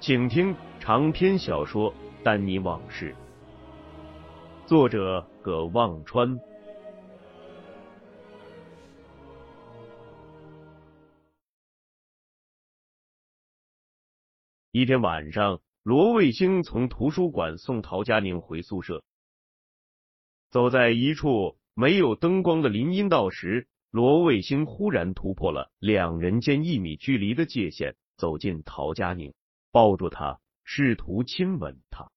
请听长篇小说《丹尼往事》，作者葛望川。一天晚上。罗卫星从图书馆送陶佳宁回宿舍，走在一处没有灯光的林荫道时，罗卫星忽然突破了两人间一米距离的界限，走进陶佳宁，抱住他，试图亲吻他。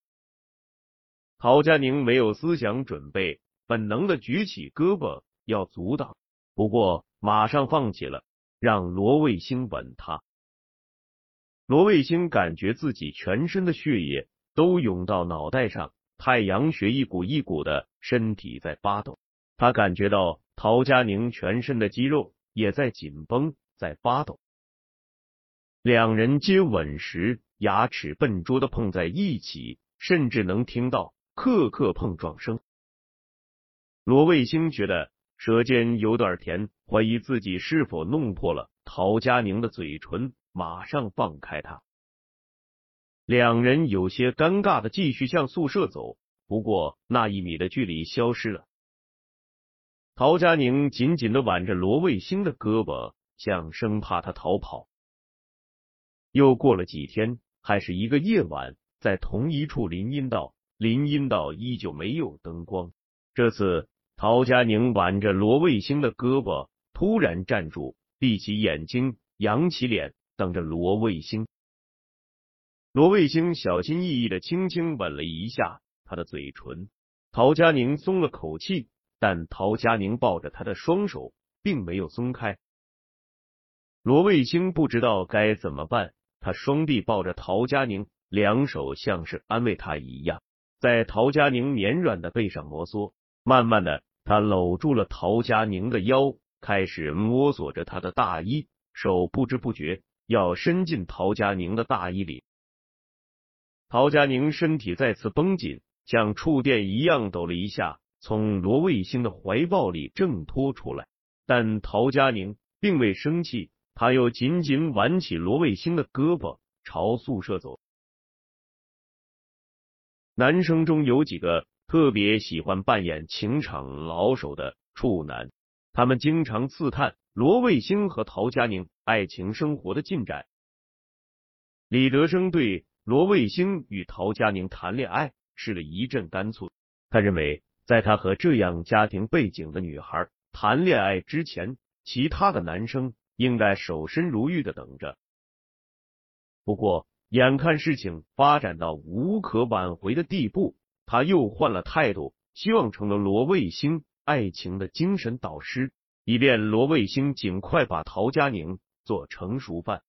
陶佳宁没有思想准备，本能的举起胳膊要阻挡，不过马上放弃了，让罗卫星吻她。罗卫星感觉自己全身的血液都涌到脑袋上，太阳穴一股一股的，身体在发抖。他感觉到陶佳宁全身的肌肉也在紧绷，在发抖。两人接吻时，牙齿笨拙的碰在一起，甚至能听到磕磕碰撞声。罗卫星觉得舌尖有点甜，怀疑自己是否弄破了陶佳宁的嘴唇。马上放开他，两人有些尴尬的继续向宿舍走，不过那一米的距离消失了。陶佳宁紧紧的挽着罗卫星的胳膊，像生怕他逃跑。又过了几天，还是一个夜晚，在同一处林荫道，林荫道依旧没有灯光。这次陶佳宁挽着罗卫星的胳膊，突然站住，闭起眼睛，扬起脸。等着罗卫星，罗卫星小心翼翼的轻轻吻了一下他的嘴唇。陶佳宁松了口气，但陶佳宁抱着他的双手并没有松开。罗卫星不知道该怎么办，他双臂抱着陶佳宁，两手像是安慰他一样，在陶佳宁绵软的背上摩挲。慢慢的，他搂住了陶佳宁的腰，开始摸索着她的大衣，手不知不觉。要伸进陶佳宁的大衣里，陶佳宁身体再次绷紧，像触电一样抖了一下，从罗卫星的怀抱里挣脱出来。但陶佳宁并未生气，他又紧紧挽起罗卫星的胳膊，朝宿舍走。男生中有几个特别喜欢扮演情场老手的处男，他们经常刺探。罗卫星和陶佳宁爱情生活的进展，李德生对罗卫星与陶佳宁谈恋爱是了一阵干脆。他认为，在他和这样家庭背景的女孩谈恋爱之前，其他的男生应该守身如玉的等着。不过，眼看事情发展到无可挽回的地步，他又换了态度，希望成了罗卫星爱情的精神导师。以便罗卫星尽快把陶佳宁做成熟饭。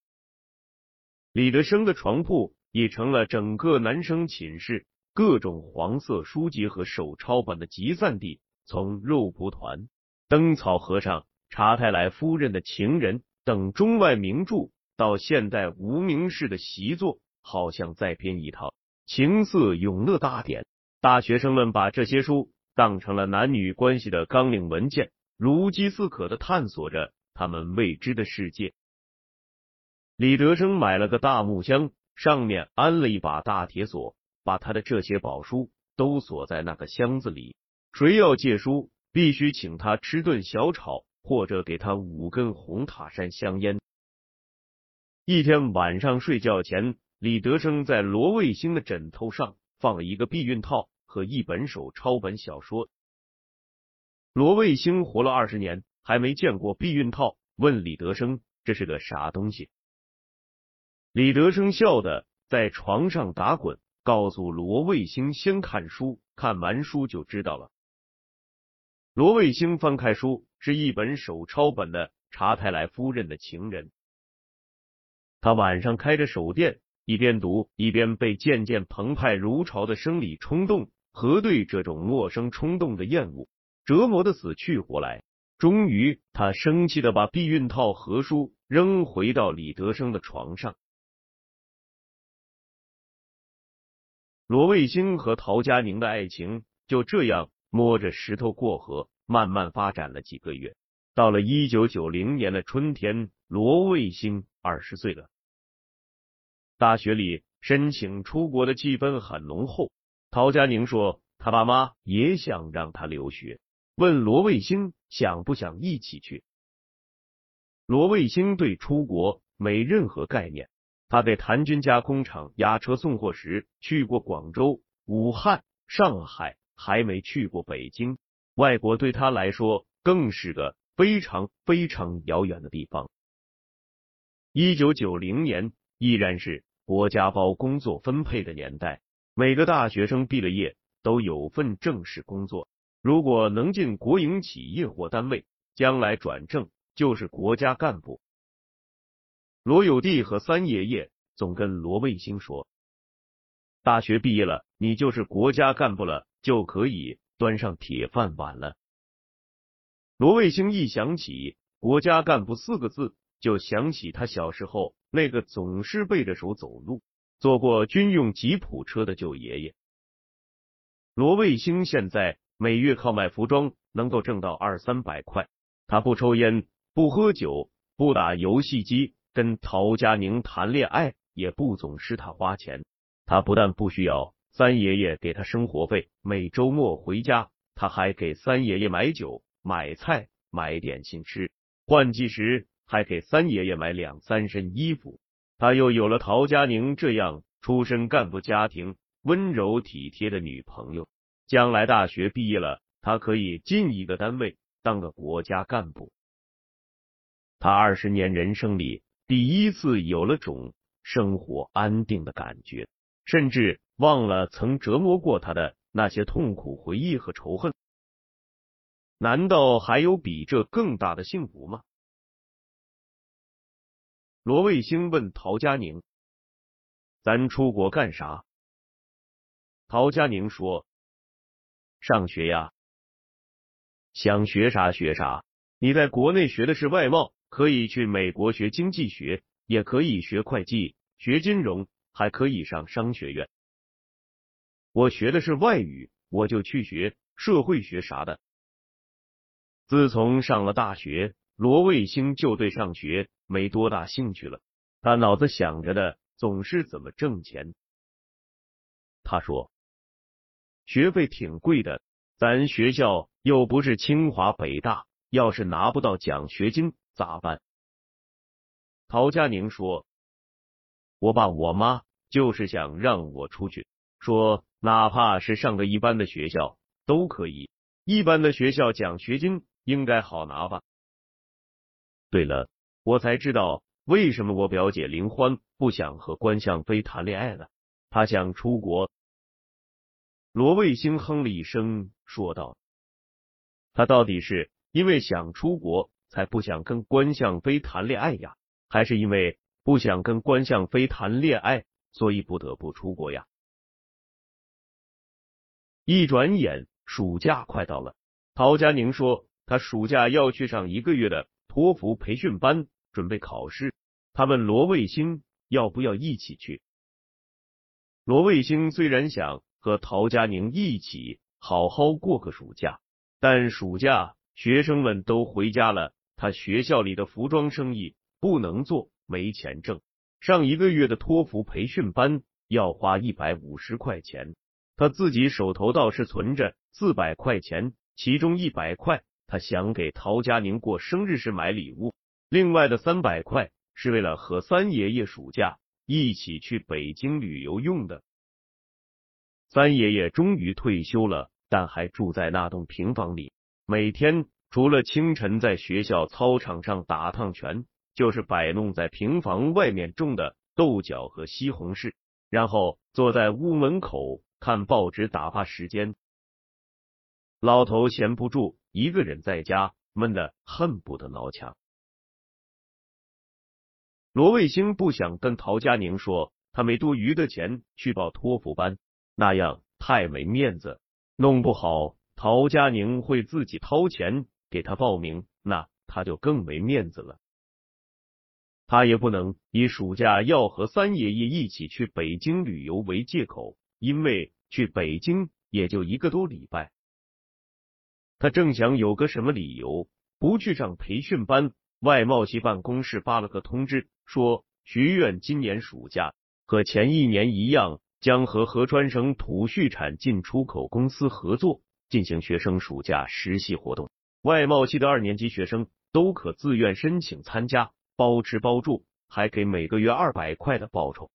李德生的床铺已成了整个男生寝室各种黄色书籍和手抄本的集散地。从肉蒲团、灯草和尚、查泰莱夫人的情人等中外名著，到现代无名氏的习作，好像再编一套情色永乐大典。大学生们把这些书当成了男女关系的纲领文件。如饥似渴的探索着他们未知的世界。李德生买了个大木箱，上面安了一把大铁锁，把他的这些宝书都锁在那个箱子里。谁要借书，必须请他吃顿小炒，或者给他五根红塔山香烟。一天晚上睡觉前，李德生在罗卫星的枕头上放了一个避孕套和一本手抄本小说。罗卫星活了二十年，还没见过避孕套，问李德生这是个啥东西。李德生笑的在床上打滚，告诉罗卫星先看书，看完书就知道了。罗卫星翻开书，是一本手抄本的查泰莱夫人的情人。他晚上开着手电，一边读一边被渐渐澎湃如潮的生理冲动和对这种陌生冲动的厌恶折磨的死去活来。终于，他生气的把避孕套和书扔回到李德生的床上。罗卫星和陶佳宁的爱情就这样摸着石头过河，慢慢发展了几个月。到了一九九零年的春天，罗卫星二十岁了。大学里申请出国的气氛很浓厚。陶佳宁说，他爸妈也想让他留学，问罗卫星想不想一起去。罗卫星对出国没任何概念。他给谭军家工厂押车送货时去过广州、武汉、上海，还没去过北京。外国对他来说更是个非常非常遥远的地方。一九九零年。依然是国家包工作分配的年代，每个大学生毕了业都有份正式工作。如果能进国营企业或单位，将来转正就是国家干部。罗有弟和三爷爷总跟罗卫星说：“大学毕业了，你就是国家干部了，就可以端上铁饭碗了。”罗卫星一想起“国家干部”四个字，就想起他小时候。那个总是背着手走路、坐过军用吉普车的舅爷爷罗卫星，现在每月靠卖服装能够挣到二三百块。他不抽烟，不喝酒，不打游戏机，跟陶佳宁谈恋爱也不总是他花钱。他不但不需要三爷爷给他生活费，每周末回家，他还给三爷爷买酒、买菜、买点心吃。换季时。还给三爷爷买两三身衣服，他又有了陶佳宁这样出身干部家庭、温柔体贴的女朋友。将来大学毕业了，他可以进一个单位当个国家干部。他二十年人生里第一次有了种生活安定的感觉，甚至忘了曾折磨过他的那些痛苦回忆和仇恨。难道还有比这更大的幸福吗？罗卫星问陶佳宁：“咱出国干啥？”陶佳宁说：“上学呀，想学啥学啥。你在国内学的是外贸，可以去美国学经济学，也可以学会计、学金融，还可以上商学院。我学的是外语，我就去学社会学啥的。”自从上了大学，罗卫星就对上学。没多大兴趣了，他脑子想着的总是怎么挣钱。他说：“学费挺贵的，咱学校又不是清华北大，要是拿不到奖学金咋办？”陶佳宁说：“我爸我妈就是想让我出去，说哪怕是上个一般的学校都可以，一般的学校奖学金应该好拿吧？对了。”我才知道为什么我表姐林欢不想和关向飞谈恋爱了，她想出国。罗卫星哼了一声，说道：“他到底是因为想出国才不想跟关向飞谈恋爱呀，还是因为不想跟关向飞谈恋爱，所以不得不出国呀？”一转眼，暑假快到了。陶佳宁说，他暑假要去上一个月的托福培训班。准备考试，他问罗卫星要不要一起去。罗卫星虽然想和陶佳宁一起好好过个暑假，但暑假学生们都回家了，他学校里的服装生意不能做，没钱挣。上一个月的托福培训班要花一百五十块钱，他自己手头倒是存着四百块钱，其中一百块他想给陶佳宁过生日时买礼物。另外的三百块是为了和三爷爷暑假一起去北京旅游用的。三爷爷终于退休了，但还住在那栋平房里，每天除了清晨在学校操场上打趟拳，就是摆弄在平房外面种的豆角和西红柿，然后坐在屋门口看报纸打发时间。老头闲不住，一个人在家闷得恨不得挠墙。罗卫星不想跟陶佳宁说他没多余的钱去报托福班，那样太没面子，弄不好陶佳宁会自己掏钱给他报名，那他就更没面子了。他也不能以暑假要和三爷爷一起去北京旅游为借口，因为去北京也就一个多礼拜。他正想有个什么理由不去上培训班，外贸系办公室发了个通知，说学院今年暑假和前一年一样，将和河川省土畜产进出口公司合作进行学生暑假实习活动。外贸系的二年级学生都可自愿申请参加，包吃包住，还给每个月二百块的报酬。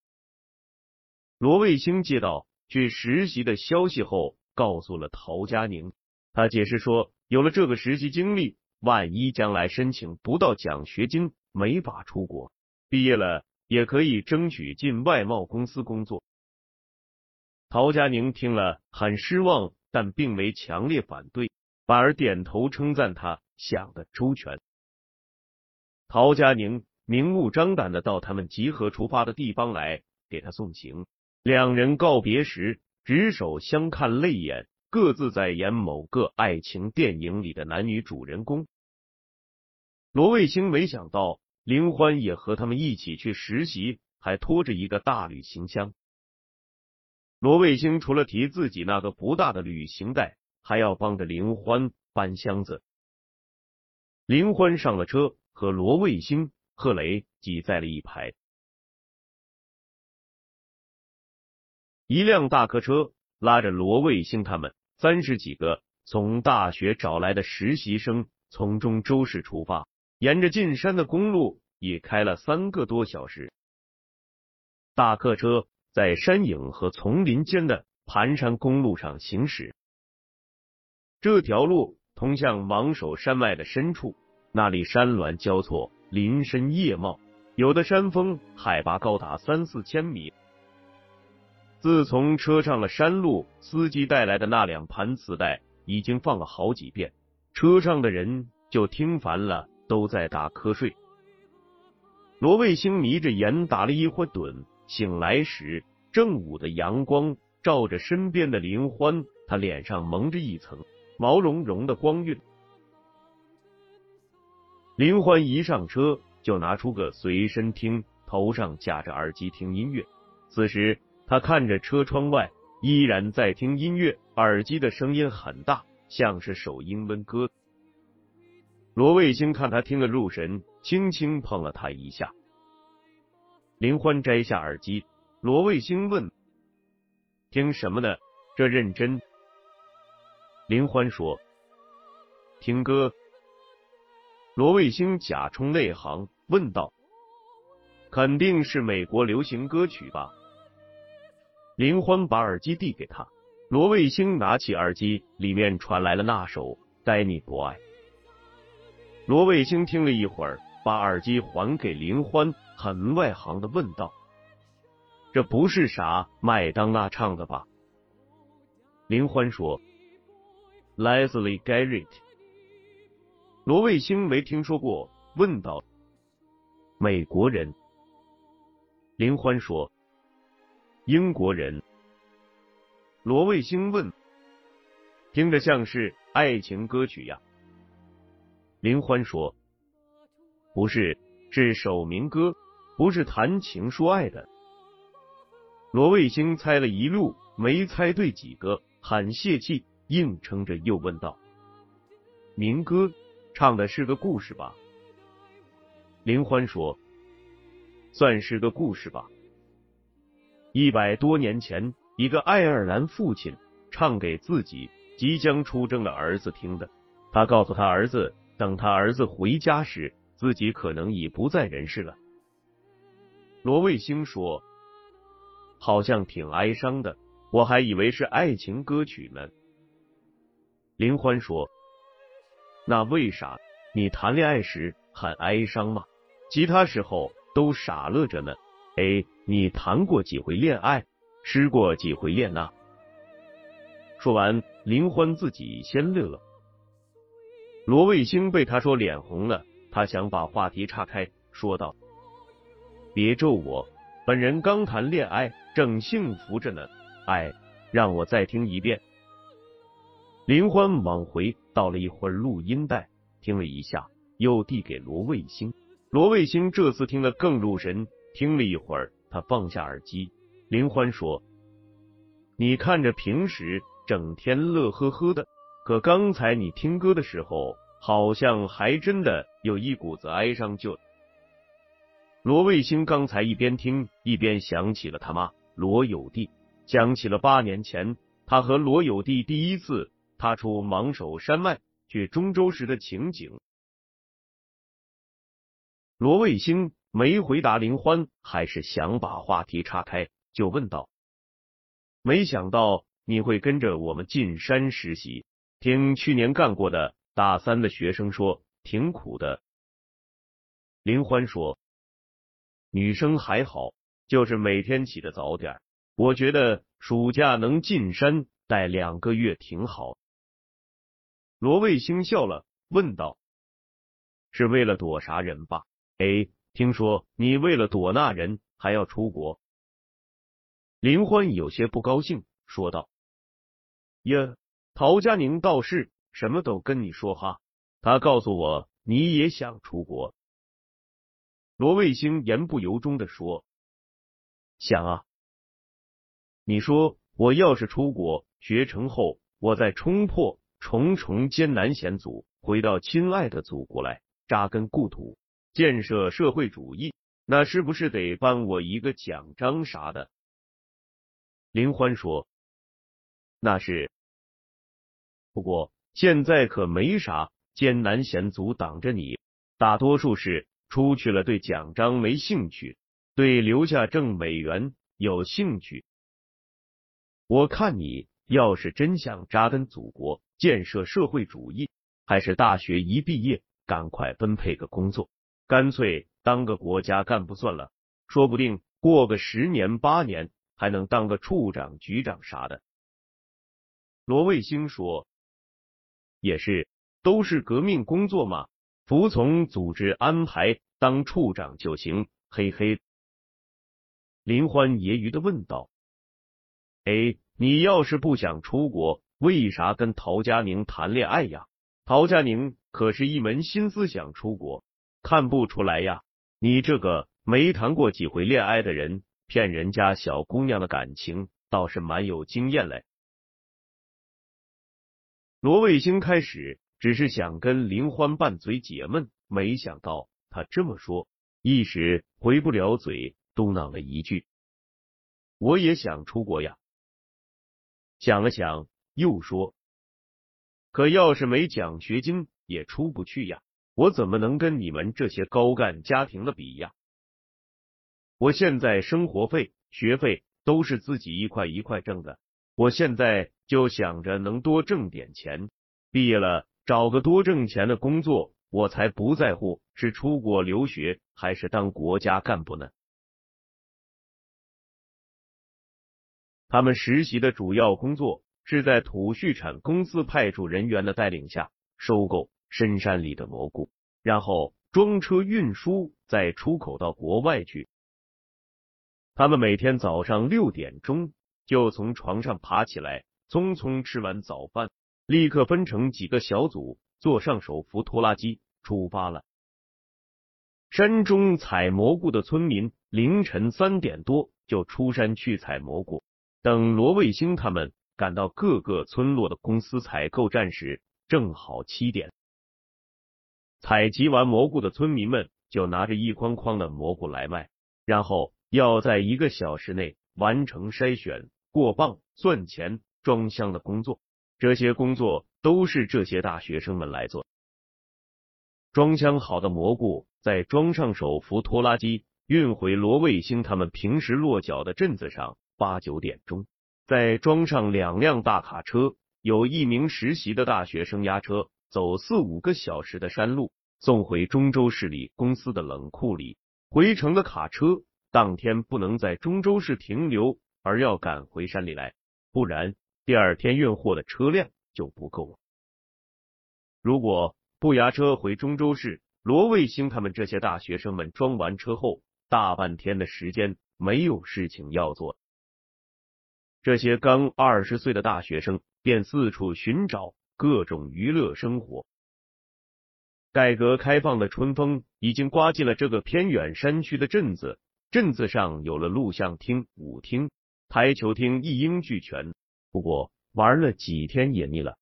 罗卫星接到去实习的消息后，告诉了陶佳宁。他解释说，有了这个实习经历，万一将来申请不到奖学金，没法出国，毕业了也可以争取进外贸公司工作。陶佳宁听了很失望，但并没强烈反对，反而点头称赞他想的周全。陶佳宁明目张胆的到他们集合出发的地方来给他送行，两人告别时执手相看泪眼。各自在演某个爱情电影里的男女主人公。罗卫星没想到林欢也和他们一起去实习，还拖着一个大旅行箱。罗卫星除了提自己那个不大的旅行袋，还要帮着林欢搬箱子。林欢上了车，和罗卫星、贺雷挤在了一排。一辆大客车拉着罗卫星他们。三十几个从大学找来的实习生从中州市出发，沿着进山的公路也开了三个多小时。大客车在山影和丛林间的盘山公路上行驶。这条路通向芒首山脉的深处，那里山峦交错，林深叶茂，有的山峰海拔高达三四千米。自从车上了山路，司机带来的那两盘磁带已经放了好几遍，车上的人就听烦了，都在打瞌睡。罗卫星迷着眼打了一会盹，醒来时正午的阳光照着身边的林欢，他脸上蒙着一层毛茸茸的光晕。林欢一上车就拿出个随身听，头上架着耳机听音乐，此时。他看着车窗外，依然在听音乐，耳机的声音很大，像是首英文歌。罗卫星看他听得入神，轻轻碰了他一下。林欢摘下耳机，罗卫星问：“听什么呢？这认真？”林欢说：“听歌。”罗卫星假充内行问道：“肯定是美国流行歌曲吧？”林欢把耳机递给他，罗卫星拿起耳机，里面传来了那首《待你不爱》。罗卫星听了一会儿，把耳机还给林欢，很外行的问道：“这不是啥麦当娜唱的吧？”林欢说：“Leslie Garrett。”罗卫星没听说过，问道：“美国人？”林欢说。英国人，罗卫星问：“听着像是爱情歌曲呀？”林欢说：“不是，是首民歌，不是谈情说爱的。”罗卫星猜了一路，没猜对几个，很泄气，硬撑着又问道：“民歌唱的是个故事吧？”林欢说：“算是个故事吧。”一百多年前，一个爱尔兰父亲唱给自己即将出征的儿子听的。他告诉他儿子，等他儿子回家时，自己可能已不在人世了。罗卫星说：“好像挺哀伤的，我还以为是爱情歌曲呢。”林欢说：“那为啥你谈恋爱时很哀伤吗？其他时候都傻乐着呢。哎，你谈过几回恋爱，失过几回恋呢？”说完，林欢自己先乐了。罗卫星被他说脸红了，他想把话题岔开，说道：“别咒我，本人刚谈恋爱，正幸福着呢。哎，让我再听一遍。”林欢往回倒了一会儿录音带，听了一下，又递给罗卫星。罗卫星这次听得更入神，听了一会儿，他放下耳机。林欢说：“你看着平时。”整天乐呵呵的，可刚才你听歌的时候，好像还真的有一股子哀伤。就罗卫星刚才一边听一边想起了他妈罗有弟，想起了八年前他和罗有弟第一次踏出芒首山脉去中州时的情景。罗卫星没回答林欢，还是想把话题岔开，就问道：“没想到。”你会跟着我们进山实习？听去年干过的大三的学生说，挺苦的。林欢说：“女生还好，就是每天起得早点。我觉得暑假能进山待两个月挺好。”罗卫星笑了，问道：“是为了躲啥人吧？哎，听说你为了躲那人还要出国？”林欢有些不高兴，说道。呀，陶佳宁倒是什么都跟你说哈，他告诉我你也想出国。罗卫星言不由衷的说：“想啊，你说我要是出国学成后，我再冲破重重艰难险阻，回到亲爱的祖国来扎根故土，建设社会主义，那是不是得颁我一个奖章啥的？”林欢说。那是，不过现在可没啥艰难险阻挡着你，大多数是出去了对奖章没兴趣，对留下挣美元有兴趣。我看你要是真想扎根祖国，建设社会主义，还是大学一毕业赶快分配个工作，干脆当个国家干部算了，说不定过个十年八年还能当个处长、局长啥的。罗卫星说：“也是，都是革命工作嘛，服从组织安排，当处长就行。”嘿嘿。林欢揶揄的问道：“哎，你要是不想出国，为啥跟陶佳宁谈恋爱呀？陶佳宁可是一门心思想出国，看不出来呀？你这个没谈过几回恋爱的人，骗人家小姑娘的感情，倒是蛮有经验嘞。”罗卫星开始只是想跟林欢拌嘴解闷，没想到他这么说，一时回不了嘴，嘟囔了一句：“我也想出国呀。”想了想，又说：“可要是没奖学金，也出不去呀。我怎么能跟你们这些高干家庭的比呀？我现在生活费、学费都是自己一块一块挣的。”我现在就想着能多挣点钱，毕业了找个多挣钱的工作，我才不在乎是出国留学还是当国家干部呢。他们实习的主要工作是在土畜产公司派驻人员的带领下收购深山里的蘑菇，然后装车运输，再出口到国外去。他们每天早上六点钟。就从床上爬起来，匆匆吃完早饭，立刻分成几个小组，坐上手扶拖拉机出发了。山中采蘑菇的村民凌晨三点多就出山去采蘑菇，等罗卫星他们赶到各个村落的公司采购站时，正好七点。采集完蘑菇的村民们就拿着一筐筐的蘑菇来卖，然后要在一个小时内完成筛选。过磅、算钱、装箱的工作，这些工作都是这些大学生们来做。装箱好的蘑菇再装上手扶拖拉机，运回罗卫星他们平时落脚的镇子上。八九点钟，再装上两辆大卡车，有一名实习的大学生押车，走四五个小时的山路，送回中州市里公司的冷库里。回程的卡车当天不能在中州市停留，而要赶回山里来，不然第二天运货的车辆就不够了。如果不押车回中州市，罗卫星他们这些大学生们装完车后，大半天的时间没有事情要做。这些刚二十岁的大学生便四处寻找各种娱乐生活。改革开放的春风已经刮进了这个偏远山区的镇子，镇子上有了录像厅、舞厅、台球厅，一应俱全。不过玩了几天也腻了。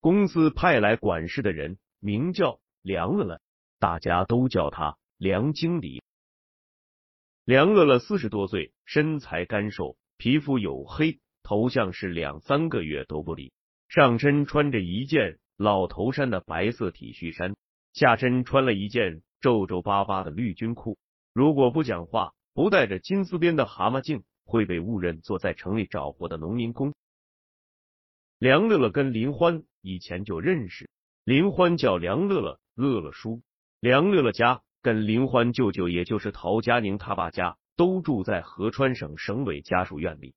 公司派来管事的人名叫梁乐乐，大家都叫他梁经理。梁乐乐四十多岁，身材干瘦，皮肤黝黑，头像是两三个月都不理。上身穿着一件老头衫的白色 T 恤衫，下身穿了一件皱皱巴巴的绿军裤。如果不讲话，不戴着金丝边的蛤蟆镜，会被误认做在城里找活的农民工。梁乐乐跟林欢以前就认识，林欢叫梁乐乐，乐乐叔。梁乐乐家。跟林欢舅舅，也就是陶佳宁他爸家，都住在合川省省委家属院里。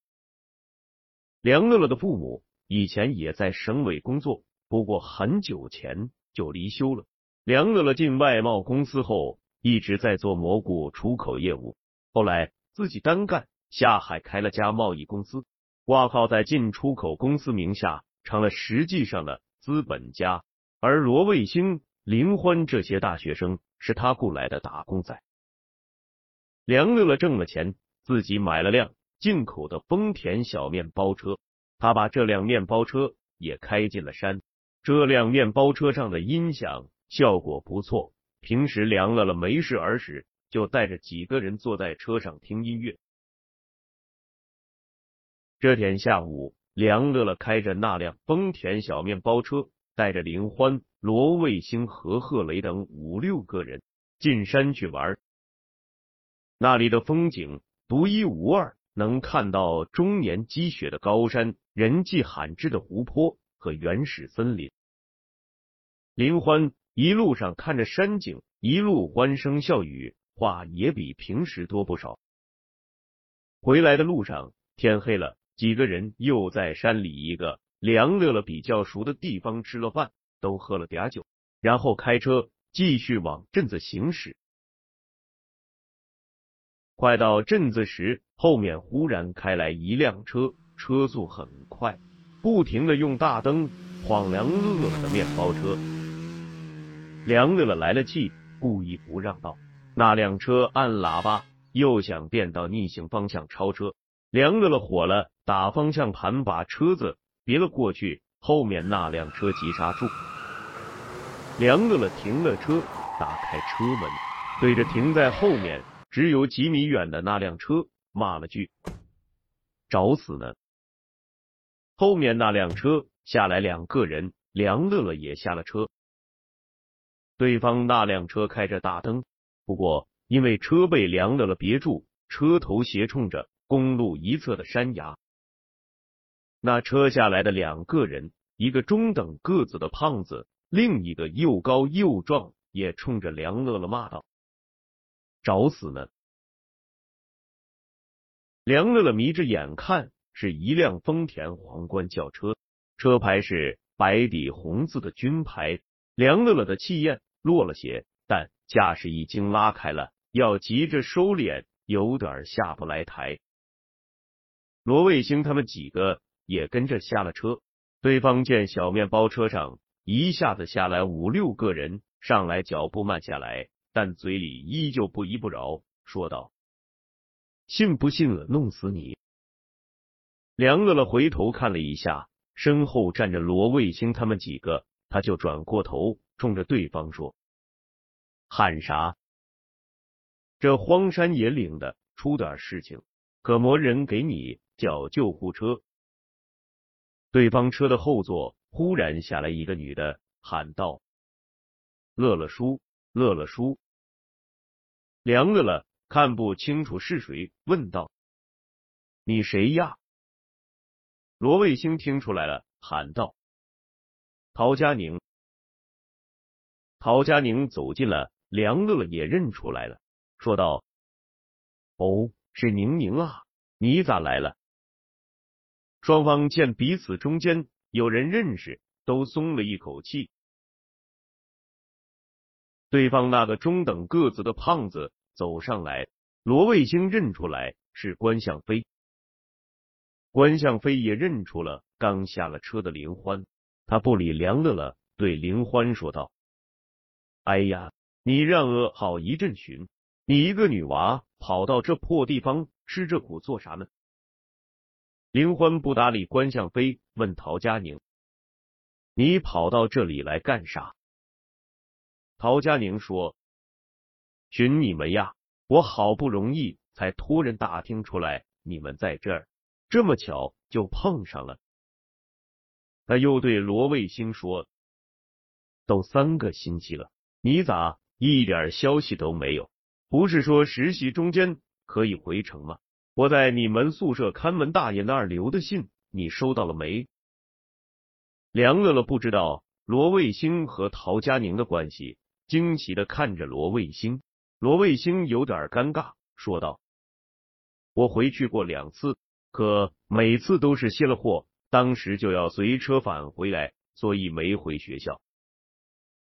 梁乐乐的父母以前也在省委工作，不过很久前就离休了。梁乐乐进外贸公司后，一直在做蘑菇出口业务，后来自己单干，下海开了家贸易公司，挂靠在进出口公司名下，成了实际上的资本家。而罗卫星、林欢这些大学生。是他雇来的打工仔。梁乐乐挣了钱，自己买了辆进口的丰田小面包车。他把这辆面包车也开进了山。这辆面包车上的音响效果不错。平时梁乐乐没事儿时，就带着几个人坐在车上听音乐。这天下午，梁乐乐开着那辆丰田小面包车，带着林欢。罗卫星和贺雷等五六个人进山去玩，那里的风景独一无二，能看到终年积雪的高山、人迹罕至的湖泊和原始森林。林欢一路上看着山景，一路欢声笑语，话也比平时多不少。回来的路上天黑了，几个人又在山里一个梁乐乐比较熟的地方吃了饭。都喝了点酒，然后开车继续往镇子行驶。快到镇子时，后面忽然开来一辆车，车速很快，不停的用大灯晃梁乐乐的面包车。梁乐乐来了气，故意不让道。那辆车按喇叭，又想变道逆行方向超车。梁乐乐火了，打方向盘把车子别了过去。后面那辆车急刹住。梁乐乐停了车，打开车门，对着停在后面只有几米远的那辆车骂了句：“找死呢！”后面那辆车下来两个人，梁乐乐也下了车。对方那辆车开着大灯，不过因为车被梁乐乐别住，车头斜冲着公路一侧的山崖。那车下来的两个人，一个中等个子的胖子。另一个又高又壮，也冲着梁乐乐骂道：“找死呢！”梁乐乐眯着眼看，是一辆丰田皇冠轿车，车牌是白底红字的军牌。梁乐乐的气焰落了些，但架势已经拉开了，要急着收敛，有点下不来台。罗卫星他们几个也跟着下了车。对方见小面包车上。一下子下来五六个人，上来脚步慢下来，但嘴里依旧不依不饶，说道：“信不信了，弄死你！”梁乐乐回头看了一下，身后站着罗卫星他们几个，他就转过头，冲着对方说：“喊啥？这荒山野岭的，出点事情，可没人给你叫救护车。”对方车的后座。忽然下来一个女的，喊道：“乐乐叔，乐乐叔。”梁乐乐看不清楚是谁，问道：“你谁呀？”罗卫星听出来了，喊道：“陶佳宁。”陶佳宁走近了，梁乐乐也认出来了，说道：“哦，是宁宁啊，你咋来了？”双方见彼此中间有人认识，都松了一口气。对方那个中等个子的胖子走上来，罗卫星认出来是关向飞。关向飞也认出了刚下了车的林欢，他不理梁乐乐，对林欢说道：“哎呀，你让我好一阵寻，你一个女娃跑到这破地方吃这苦做啥呢？”林欢不搭理关向飞，问陶佳宁：“你跑到这里来干啥？”陶佳宁说：“寻你们呀，我好不容易才托人打听出来你们在这儿，这么巧就碰上了。”他又对罗卫星说：“都三个星期了，你咋一点消息都没有？不是说实习中间可以回城吗？”我在你们宿舍看门大爷那儿留的信，你收到了没？梁乐乐不知道罗卫星和陶佳宁的关系，惊奇的看着罗卫星。罗卫星有点尴尬，说道：“我回去过两次，可每次都是卸了货，当时就要随车返回来，所以没回学校。